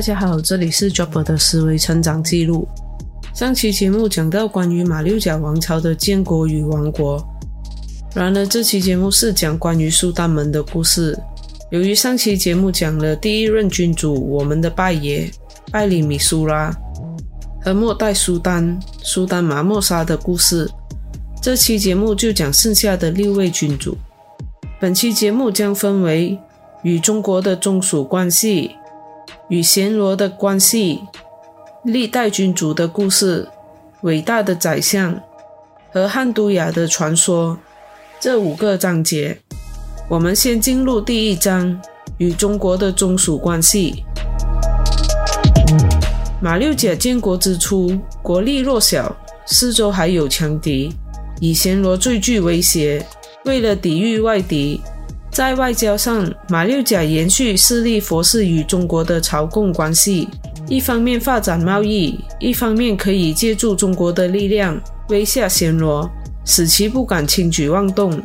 大家好，这里是 Jobber 的思维成长记录。上期节目讲到关于马六甲王朝的建国与亡国，然而这期节目是讲关于苏丹们的故事。由于上期节目讲了第一任君主我们的拜爷拜里米苏拉和末代苏丹苏丹马莫沙的故事，这期节目就讲剩下的六位君主。本期节目将分为与中国的宗属关系。与暹罗的关系、历代君主的故事、伟大的宰相和汉都雅的传说这五个章节，我们先进入第一章：与中国的宗属关系。马六甲建国之初，国力弱小，四周还有强敌，以暹罗最具威胁。为了抵御外敌。在外交上，马六甲延续势力佛氏与中国的朝贡关系，一方面发展贸易，一方面可以借助中国的力量威吓暹罗，使其不敢轻举妄动。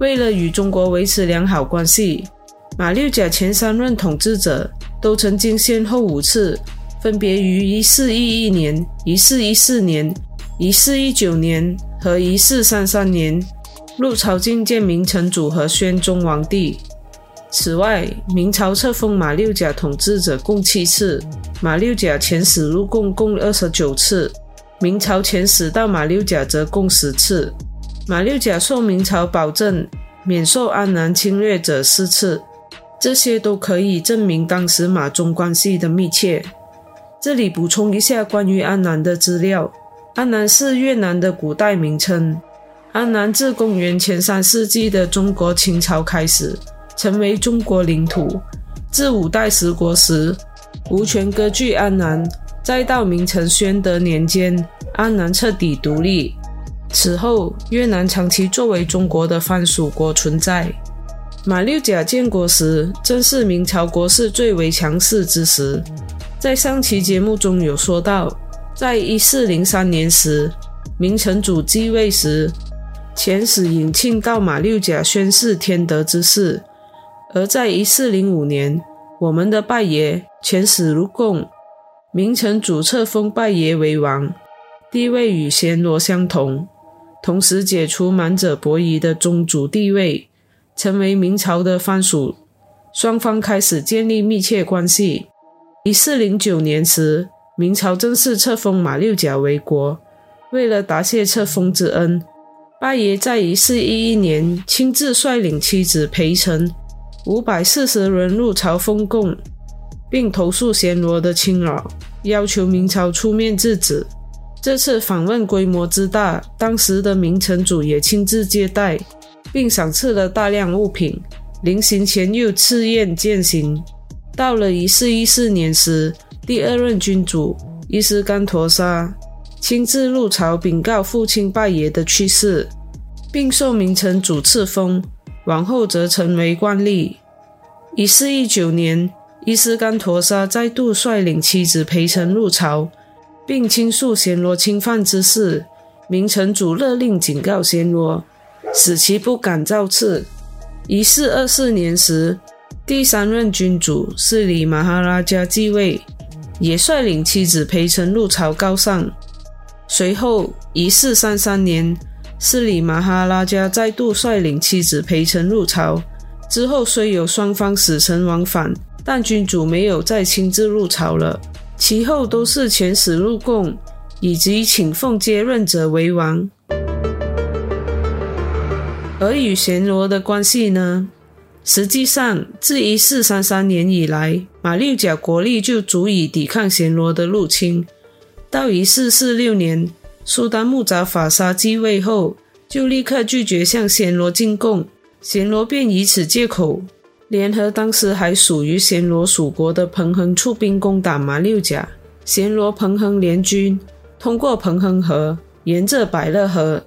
为了与中国维持良好关系，马六甲前三任统治者都曾经先后五次，分别于一四一一年、一四一四年、一四一九年和一四三三年。入朝觐见明成祖和宣宗皇帝。此外，明朝册封马六甲统治者共七次，马六甲遣使入贡共二十九次，明朝遣使到马六甲则共十次。马六甲受明朝保证免受安南侵略者四次，这些都可以证明当时马中关系的密切。这里补充一下关于安南的资料：安南是越南的古代名称。安南自公元前三世纪的中国清朝开始，成为中国领土。自五代十国时，吴权割据安南，再到明成宣德年间，安南彻底独立。此后，越南长期作为中国的藩属国存在。马六甲建国时，正是明朝国势最为强势之时。在上期节目中有说到，在一四零三年时，明成祖继位时。遣使引庆到马六甲宣誓天德之事，而在一四零五年，我们的拜爷遣使入贡，明成祖册封拜爷为王，地位与暹罗相同，同时解除满者伯夷的宗主地位，成为明朝的藩属，双方开始建立密切关系。一四零九年时，明朝正式册封马六甲为国，为了答谢册封之恩。八爷在一四一一年亲自率领妻子陪臣五百四十人入朝封贡，并投诉暹罗的侵扰，要求明朝出面制止。这次访问规模之大，当时的明成祖也亲自接待，并赏赐了大量物品。临行前又赐宴饯行。到了一四一四年时，第二任君主伊斯干陀沙。亲自入朝禀告父亲拜爷的去世，并受明成祖赐封，往后则成为惯例。一四一九年，伊斯干陀沙再度率领妻子陪臣入朝，并倾诉暹罗侵犯之事。明成祖勒令警告暹罗，使其不敢造次。一四二四年时，第三任君主是里马哈拉加继位，也率领妻子陪臣入朝告上。随后，一四三三年，斯里马哈拉加再度率领妻子陪臣入朝。之后虽有双方使臣往返，但君主没有再亲自入朝了。其后都是遣使入贡，以及请奉接任者为王。而与暹罗的关系呢？实际上，自一四三三年以来，马六甲国力就足以抵抗暹罗的入侵。到一四四六年，苏丹木扎法沙继位后，就立刻拒绝向暹罗进贡，暹罗便以此借口，联合当时还属于暹罗属国的彭亨出兵攻打马六甲。暹罗彭亨联军通过彭亨河，沿着百乐河、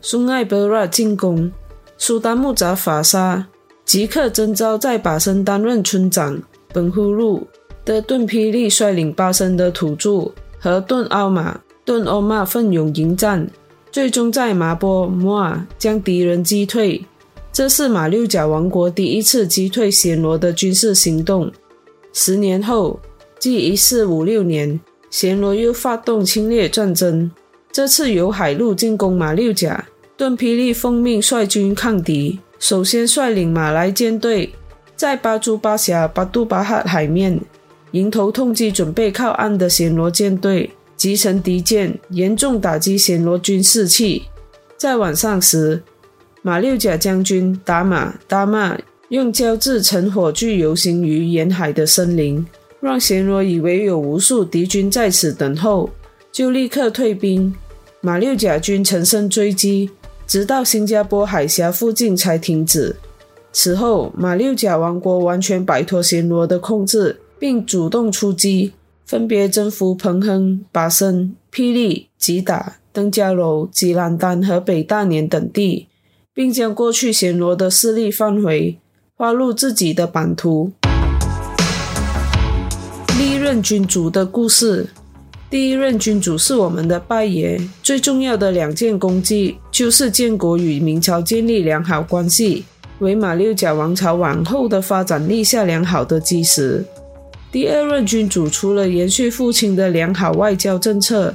苏艾伯拉进攻。苏丹木扎法沙即刻征召在巴生担任村长本呼路的顿霹雳率领巴生的土著。和顿奥马、顿欧马奋勇迎战，最终在麻波摩尔将敌人击退。这是马六甲王国第一次击退暹罗的军事行动。十年后，即一四五六年，暹罗又发动侵略战争，这次由海陆进攻马六甲。顿霹雳奉命率军抗敌，首先率领马来舰队在巴珠巴峡巴杜巴哈海面迎头痛击准备靠岸的暹罗舰队，击沉敌舰，严重打击暹罗军士气。在晚上时，马六甲将军达马达玛用胶质成火炬游行于沿海的森林，让暹罗以为有无数敌军在此等候，就立刻退兵。马六甲军乘胜追击。直到新加坡海峡附近才停止。此后，马六甲王国完全摆脱暹罗的控制，并主动出击，分别征服彭亨、巴生、霹雳、吉打、登嘉楼、吉兰丹和北大年等地，并将过去暹罗的势力范围划入自己的版图。历任君主的故事。第一任君主是我们的拜爷，最重要的两件功绩就是建国与明朝建立良好关系，为马六甲王朝往后的发展立下良好的基石。第二任君主除了延续父亲的良好外交政策，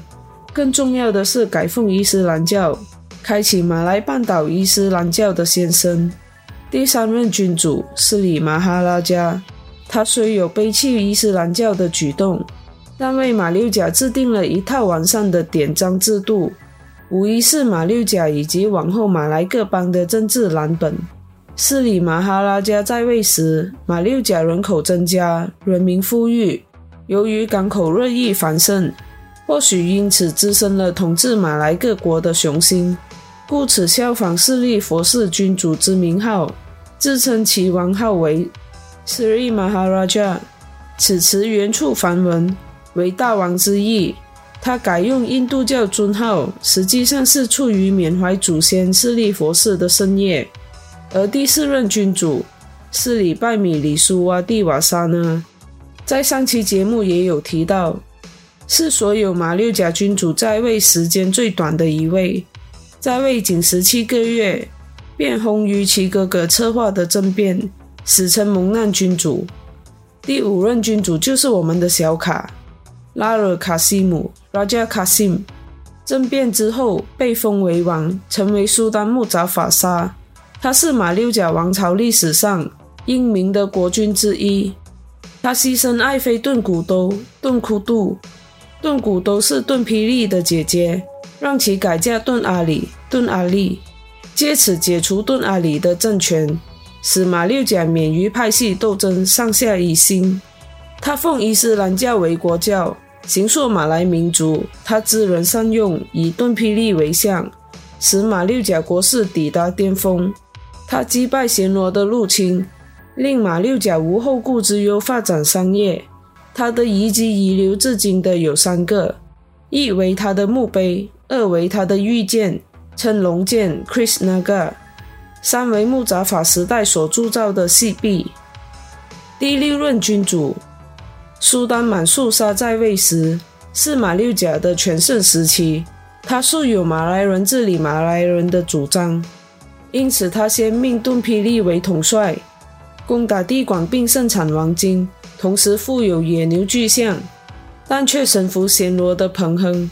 更重要的是改奉伊斯兰教，开启马来半岛伊斯兰教的先声。第三任君主是里马哈拉加，他虽有背弃伊斯兰教的举动。但为马六甲制定了一套完善的典章制度，无疑是马六甲以及往后马来各邦的政治蓝本。斯里马哈拉加在位时，马六甲人口增加，人民富裕。由于港口日益繁盛，或许因此滋生了统治马来各国的雄心，故此效仿势力佛氏君主之名号，自称其王号为斯里马哈拉加。此词原处梵文。为大王之意，他改用印度教尊号，实际上是出于缅怀祖先势力佛寺的圣业。而第四任君主是里拜米里苏瓦蒂瓦沙呢，在上期节目也有提到，是所有马六甲君主在位时间最短的一位，在位仅十七个月，便轰于其哥哥策划的政变，史称蒙难君主。第五任君主就是我们的小卡。拉尔卡西姆 （Raja Kasim） 政变之后被封为王，成为苏丹木扎法沙。他是马六甲王朝历史上英明的国君之一。他牺牲爱妃顿古都顿库杜，顿古都是顿霹雳的姐姐，让其改嫁顿阿里顿阿力，借此解除顿阿里的政权，使马六甲免于派系斗争，上下一心。他奉伊斯兰教为国教。行塑马来民族，他知人善用，以顿霹雳为相，使马六甲国势抵达巅峰。他击败暹罗的入侵，令马六甲无后顾之忧发展商业。他的遗迹遗留至今的有三个：一为他的墓碑，二为他的玉剑，称龙剑 Krishnaga；三为木扎法时代所铸造的细壁。第六任君主。苏丹满素沙在位时是马六甲的全盛时期，他素有马来人治理马来人的主张，因此他先命顿霹雳为统帅，攻打地广并盛产黄金，同时富有野牛巨象，但却神服暹罗的彭亨。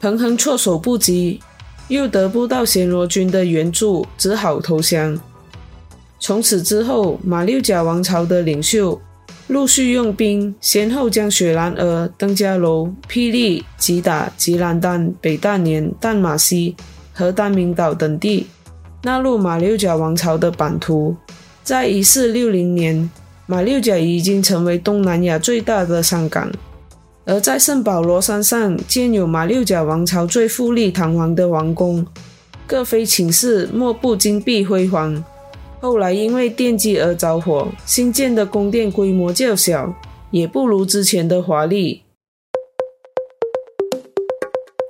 彭亨措手不及，又得不到暹罗军的援助，只好投降。从此之后，马六甲王朝的领袖。陆续用兵，先后将雪兰莪、登嘉楼、霹雳、吉打、吉兰丹、北大年、淡马锡和丹明岛等地纳入马六甲王朝的版图。在一四六零年，马六甲已经成为东南亚最大的商港，而在圣保罗山上建有马六甲王朝最富丽堂皇的王宫，各妃寝室莫不金碧辉煌。后来因为奠基而着火，新建的宫殿规模较小，也不如之前的华丽。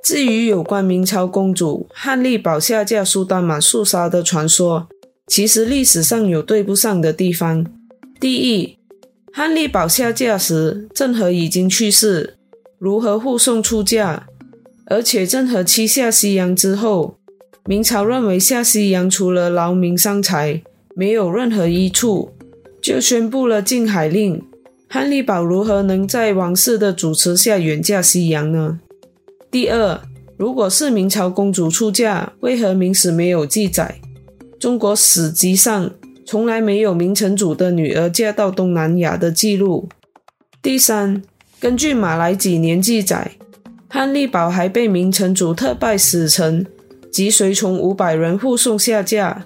至于有关明朝公主汉丽宝下嫁苏丹满素沙的传说，其实历史上有对不上的地方。第一，汉丽宝下嫁时，郑和已经去世，如何护送出嫁？而且郑和七下西洋之后，明朝认为下西洋除了劳民伤财。没有任何益处，就宣布了禁海令。汉丽宝如何能在王室的主持下远嫁西洋呢？第二，如果是明朝公主出嫁，为何明史没有记载？中国史籍上从来没有明成祖的女儿嫁到东南亚的记录。第三，根据马来几年记载，汉利堡还被明成祖特拜使臣及随从五百人护送下嫁。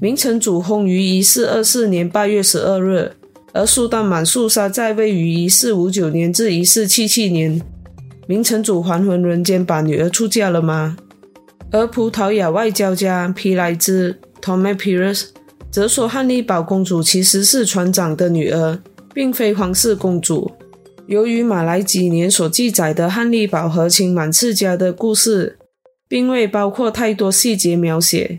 明成祖薨于一四二四年八月十二日，而苏丹满素沙在位于一四五九年至一四七七年。明成祖还魂人间，把女儿出嫁了吗？而葡萄牙外交家皮莱兹 （Tomé Pires） 则说，汉利堡公主其实是船长的女儿，并非皇室公主。由于马来几年所记载的汉利堡和亲满次家的故事，并未包括太多细节描写。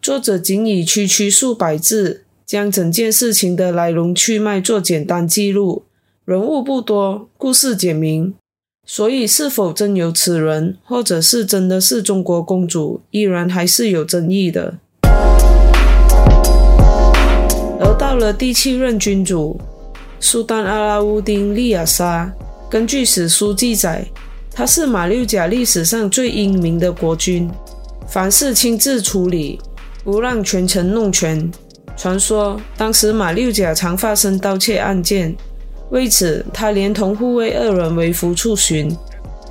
作者仅以区区数百字，将整件事情的来龙去脉做简单记录，人物不多，故事简明，所以是否真有此人，或者是真的是中国公主，依然还是有争议的。而到了第七任君主苏丹阿拉乌丁利亚沙，根据史书记载，他是马六甲历史上最英明的国君，凡事亲自处理。不让权臣弄权。传说当时马六甲常发生盗窃案件，为此他连同护卫二人为夫出巡，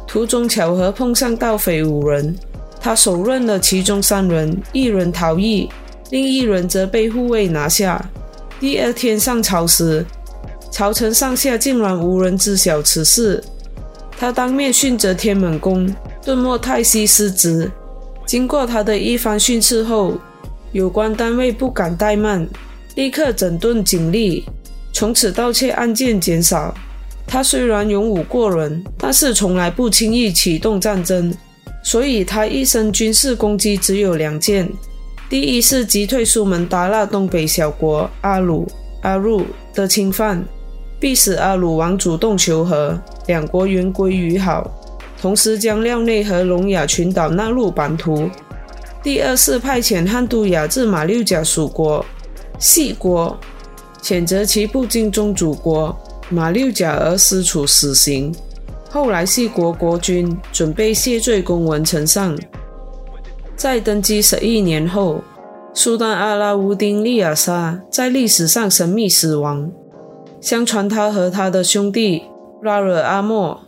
途中巧合碰上盗匪五人，他手刃了其中三人，一人逃逸，另一人则被护卫拿下。第二天上朝时，朝臣上下竟然无人知晓此事。他当面训责天门宫顿莫泰西失职。经过他的一番训斥后，有关单位不敢怠慢，立刻整顿警力，从此盗窃案件减少。他虽然勇武过人，但是从来不轻易启动战争，所以他一生军事攻击只有两件：第一是击退苏门答腊东北小国阿鲁阿鲁的侵犯，逼使阿鲁王主动求和，两国原归于好，同时将廖内和聋哑群岛纳入版图。第二是派遣汉都雅至马六甲属国，细国，谴责其不敬宗主国马六甲而私处死刑。后来系国国君准备谢罪公文呈上，在登基十一年后，苏丹阿拉乌丁利亚沙在历史上神秘死亡。相传他和他的兄弟拉尔阿莫，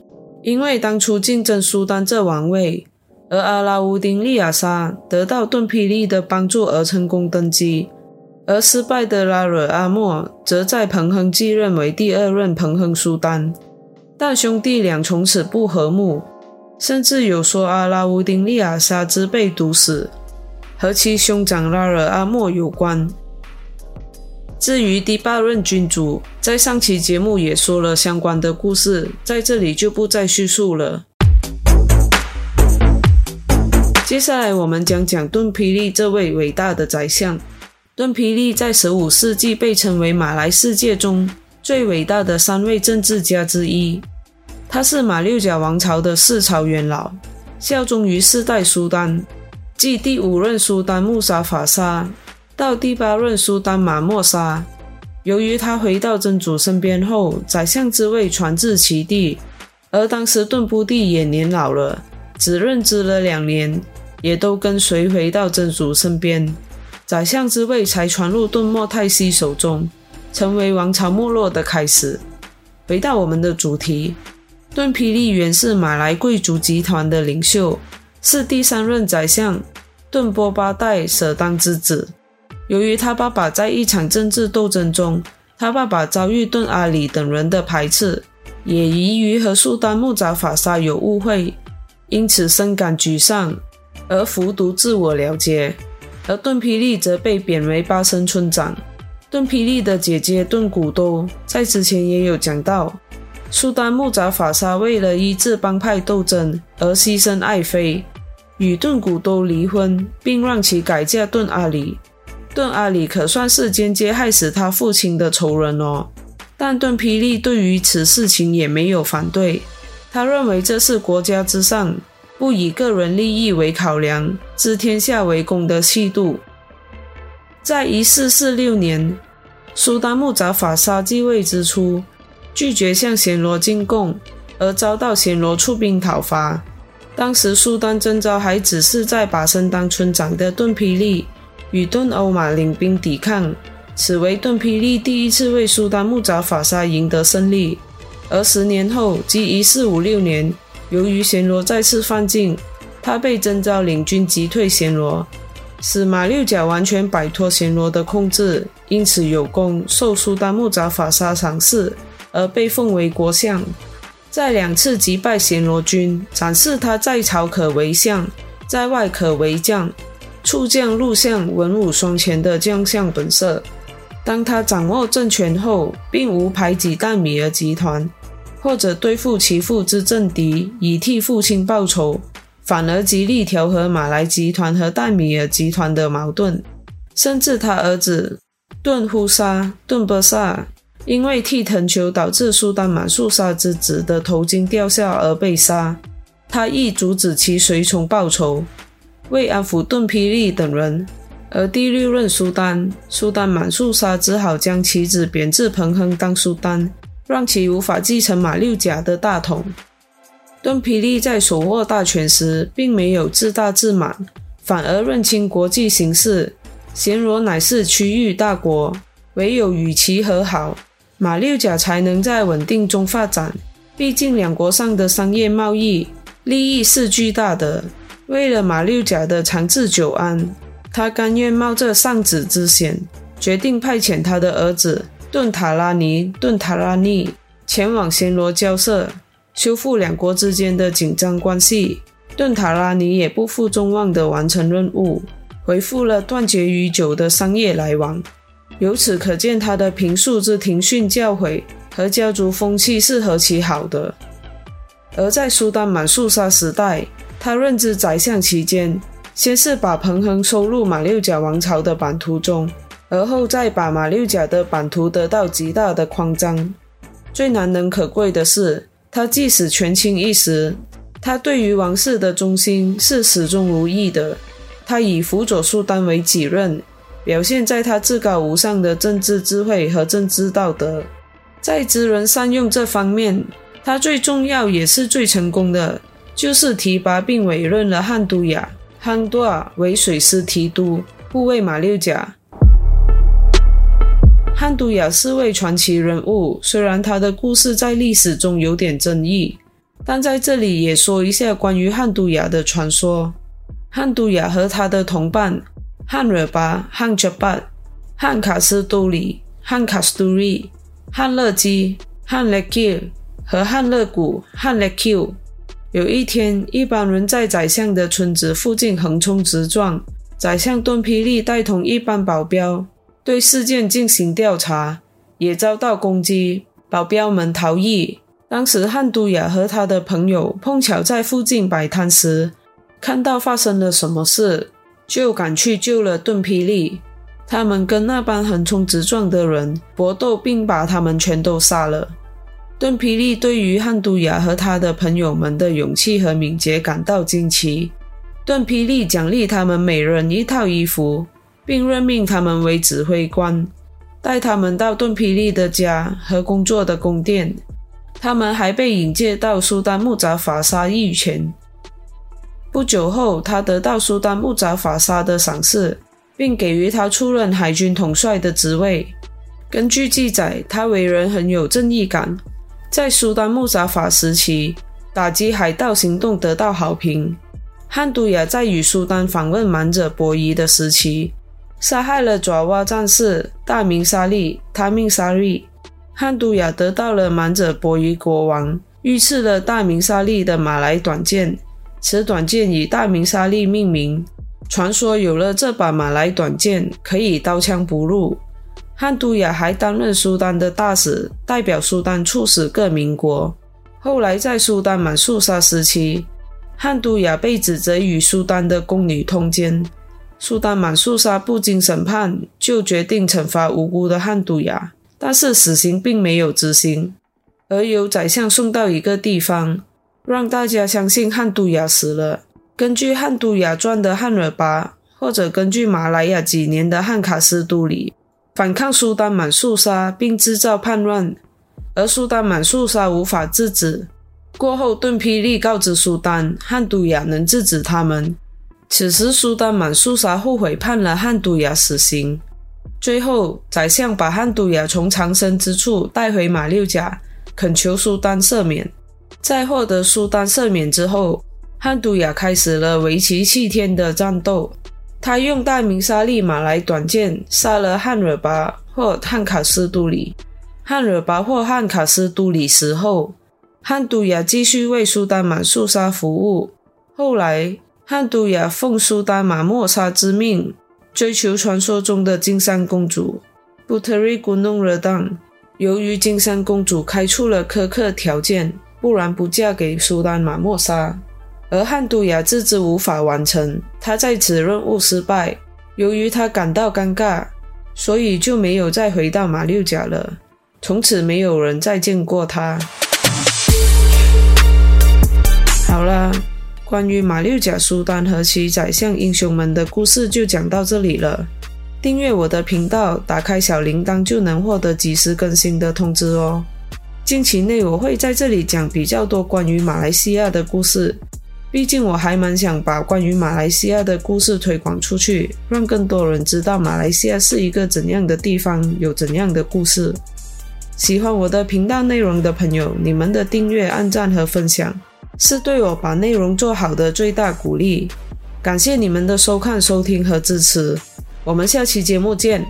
因为当初竞争苏丹这王位。而阿拉乌丁利亚沙得到顿霹雳的帮助而成功登基，而失败的拉惹阿莫则在彭亨继任为第二任彭亨苏丹。但兄弟俩从此不和睦，甚至有说阿拉乌丁利亚沙之被毒死和其兄长拉惹阿莫有关。至于第八任君主，在上期节目也说了相关的故事，在这里就不再叙述了。接下来，我们讲讲顿霹雳这位伟大的宰相。顿霹雳在十五世纪被称为马来世界中最伟大的三位政治家之一。他是马六甲王朝的四朝元老，效忠于四代苏丹，继第五任苏丹穆沙法沙到第八任苏丹马莫沙。由于他回到真主身边后，宰相之位传至其弟，而当时顿布地也年老了，只任职了两年。也都跟随回到真主身边，宰相之位才传入顿莫泰西手中，成为王朝没落的开始。回到我们的主题，顿霹雳原是马来贵族集团的领袖，是第三任宰相顿波巴代舍当之子。由于他爸爸在一场政治斗争中，他爸爸遭遇顿阿里等人的排斥，也疑于和苏丹木扎法沙有误会，因此深感沮丧。而服毒自我了结，而盾霹雳则被贬为巴生村长。盾霹雳的姐姐盾古都在之前也有讲到，苏丹木扎法沙为了医治帮派斗争而牺牲爱妃，与盾古都离婚，并让其改嫁盾阿里。盾阿里可算是间接害死他父亲的仇人哦。但盾霹雳对于此事情也没有反对，他认为这是国家之上。不以个人利益为考量，知天下为公的气度。在一四四六年，苏丹木扎法沙继位之初，拒绝向暹罗进贡，而遭到暹罗出兵讨伐。当时苏丹征召还只是在把身当村长的顿霹雳，与顿欧马领兵抵抗，此为顿霹雳第一次为苏丹木扎法沙赢得胜利。而十年后，即一四五六年，由于暹罗再次犯境，他被征召领军击退暹罗，使马六甲完全摆脱暹罗的控制，因此有功，受苏丹木扎法沙赏识，而被封为国相。在两次击败暹罗军，展示他在朝可为相，在外可为将，处将入相，文武双全的将相本色。当他掌握政权后，并无排挤淡米尔集团，或者对付其父之政敌以替父亲报仇，反而极力调和马来集团和淡米尔集团的矛盾，甚至他儿子顿呼沙、顿波萨。因为替藤球导致苏丹满素沙之子的头巾掉下而被杀，他亦阻止其随从报仇，为安抚顿霹雳等人。而第六任苏丹苏丹满素沙只好将其子贬至彭亨当苏丹，让其无法继承马六甲的大统。顿霹雳在手握大权时，并没有自大自满，反而认清国际形势，暹罗乃是区域大国，唯有与其和好。马六甲才能在稳定中发展。毕竟两国上的商业贸易利益是巨大的。为了马六甲的长治久安，他甘愿冒着丧子之险，决定派遣他的儿子顿塔拉尼顿塔拉尼前往暹罗交涉，修复两国之间的紧张关系。顿塔拉尼也不负众望地完成任务，恢复了断绝已久的商业来往。由此可见，他的平素之庭训教诲和家族风气是何其好的。而在苏丹满素沙时代，他任职宰相期间，先是把彭亨收入马六甲王朝的版图中，而后再把马六甲的版图得到极大的扩张。最难能可贵的是，他即使权倾一时，他对于王室的忠心是始终如一的。他以辅佐苏丹为己任。表现在他至高无上的政治智慧和政治道德，在知人善用这方面，他最重要也是最成功的，就是提拔并委任了汉都雅汉多尔为水师提督，护卫马六甲。汉都雅是位传奇人物，虽然他的故事在历史中有点争议，但在这里也说一下关于汉都雅的传说。汉都雅和他的同伴。汉惹巴、汉哲巴、汉卡斯都里、汉卡斯都里、汉勒基、汉勒基和汉勒古、汉勒 Q。有一天，一帮人在宰相的村子附近横冲直撞，宰相顿霹雳带同一班保镖对事件进行调查，也遭到攻击，保镖们逃逸。当时汉都雅和他的朋友碰巧在附近摆摊时，看到发生了什么事。就赶去救了顿霹雳，他们跟那帮横冲直撞的人搏斗，并把他们全都杀了。顿霹雳对于汉都雅和他的朋友们的勇气和敏捷感到惊奇。顿霹雳奖励他们每人一套衣服，并任命他们为指挥官，带他们到顿霹雳的家和工作的宫殿。他们还被引荐到苏丹木扎法沙御前。不久后，他得到苏丹木扎法沙的赏识，并给予他出任海军统帅的职位。根据记载，他为人很有正义感，在苏丹木扎法时期，打击海盗行动得到好评。汉都雅在与苏丹访问满者伯夷的时期，杀害了爪哇战士大明沙利他命沙利。汉都雅得到了满者伯夷国王御赐了大明沙利的马来短剑。此短剑以大明沙利命名，传说有了这把马来短剑，可以刀枪不入。汉都雅还担任苏丹的大使，代表苏丹促使各民国。后来在苏丹满素沙时期，汉都雅被指责与苏丹的宫女通奸，苏丹满素沙不经审判就决定惩罚无辜的汉都雅，但是死刑并没有执行，而由宰相送到一个地方。让大家相信汉都雅死了。根据《汉都雅传》的汉尔巴，或者根据马来亚几年的汉卡斯都里，反抗苏丹满素沙，并制造叛乱。而苏丹满素沙无法制止。过后，顿霹雳告知苏丹，汉都雅能制止他们。此时，苏丹满素沙后悔判了汉都雅死刑。最后，宰相把汉都雅从藏身之处带回马六甲，恳求苏丹赦免。在获得苏丹赦免之后，汉都雅开始了为期七天的战斗。他用大明沙利马来短剑杀了汉惹巴或汉卡斯都里。汉惹巴或汉卡斯都里死后，汉都雅继续为苏丹满素沙服务。后来，汉都雅奉苏丹马莫沙之命，追求传说中的金山公主布特瑞古弄热当。由于金山公主开出了苛刻条件，不然不嫁给苏丹马莫沙。而汉都雅自知无法完成，他在此任务失败。由于他感到尴尬，所以就没有再回到马六甲了。从此，没有人再见过他。好了。关于马六甲苏丹和其宰相英雄们的故事就讲到这里了。订阅我的频道，打开小铃铛就能获得及时更新的通知哦。近期内我会在这里讲比较多关于马来西亚的故事，毕竟我还蛮想把关于马来西亚的故事推广出去，让更多人知道马来西亚是一个怎样的地方，有怎样的故事。喜欢我的频道内容的朋友，你们的订阅、按赞和分享。是对我把内容做好的最大鼓励，感谢你们的收看、收听和支持，我们下期节目见。